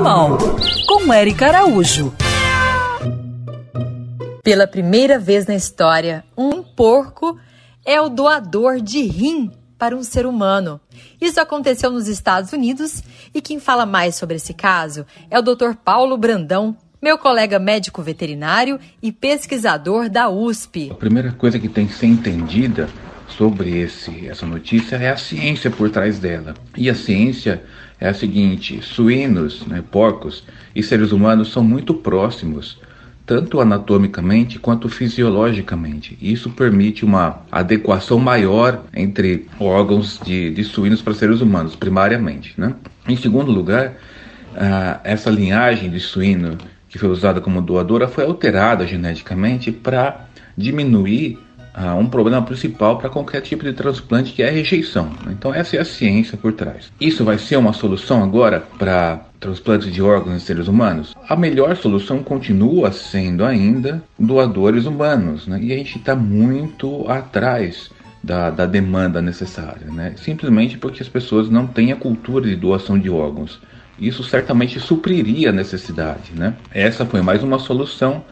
Animal, com Eric Araújo. Pela primeira vez na história, um porco é o doador de rim para um ser humano. Isso aconteceu nos Estados Unidos e quem fala mais sobre esse caso é o Dr. Paulo Brandão, meu colega médico veterinário e pesquisador da USP. A primeira coisa que tem que ser entendida sobre esse, essa notícia é a ciência por trás dela. E a ciência é a seguinte: suínos, né, porcos e seres humanos são muito próximos, tanto anatomicamente quanto fisiologicamente. Isso permite uma adequação maior entre órgãos de, de suínos para seres humanos, primariamente. Né? Em segundo lugar, uh, essa linhagem de suíno que foi usada como doadora foi alterada geneticamente para diminuir um problema principal para qualquer tipo de transplante que é a rejeição. Então essa é a ciência por trás. Isso vai ser uma solução agora para transplantes de órgãos em seres humanos? A melhor solução continua sendo ainda doadores humanos, né? e a gente está muito atrás da, da demanda necessária, né? simplesmente porque as pessoas não têm a cultura de doação de órgãos. Isso certamente supriria a necessidade. Né? Essa foi mais uma solução,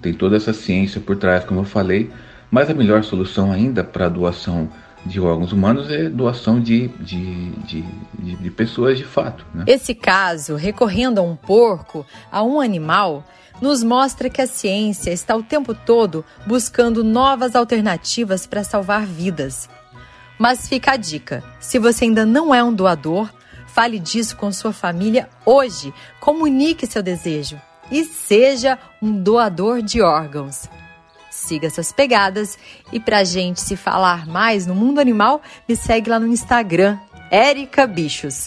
tem toda essa ciência por trás, como eu falei, mas a melhor solução ainda para doação de órgãos humanos é doação de, de, de, de, de pessoas de fato. Né? Esse caso, recorrendo a um porco, a um animal, nos mostra que a ciência está o tempo todo buscando novas alternativas para salvar vidas. Mas fica a dica: se você ainda não é um doador, fale disso com sua família hoje. Comunique seu desejo e seja um doador de órgãos siga essas pegadas. E pra gente se falar mais no mundo animal, me segue lá no Instagram, Erica Bichos.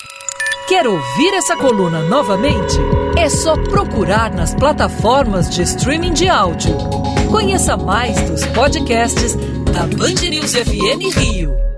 Quer ouvir essa coluna novamente? É só procurar nas plataformas de streaming de áudio. Conheça mais dos podcasts da Band News FM Rio.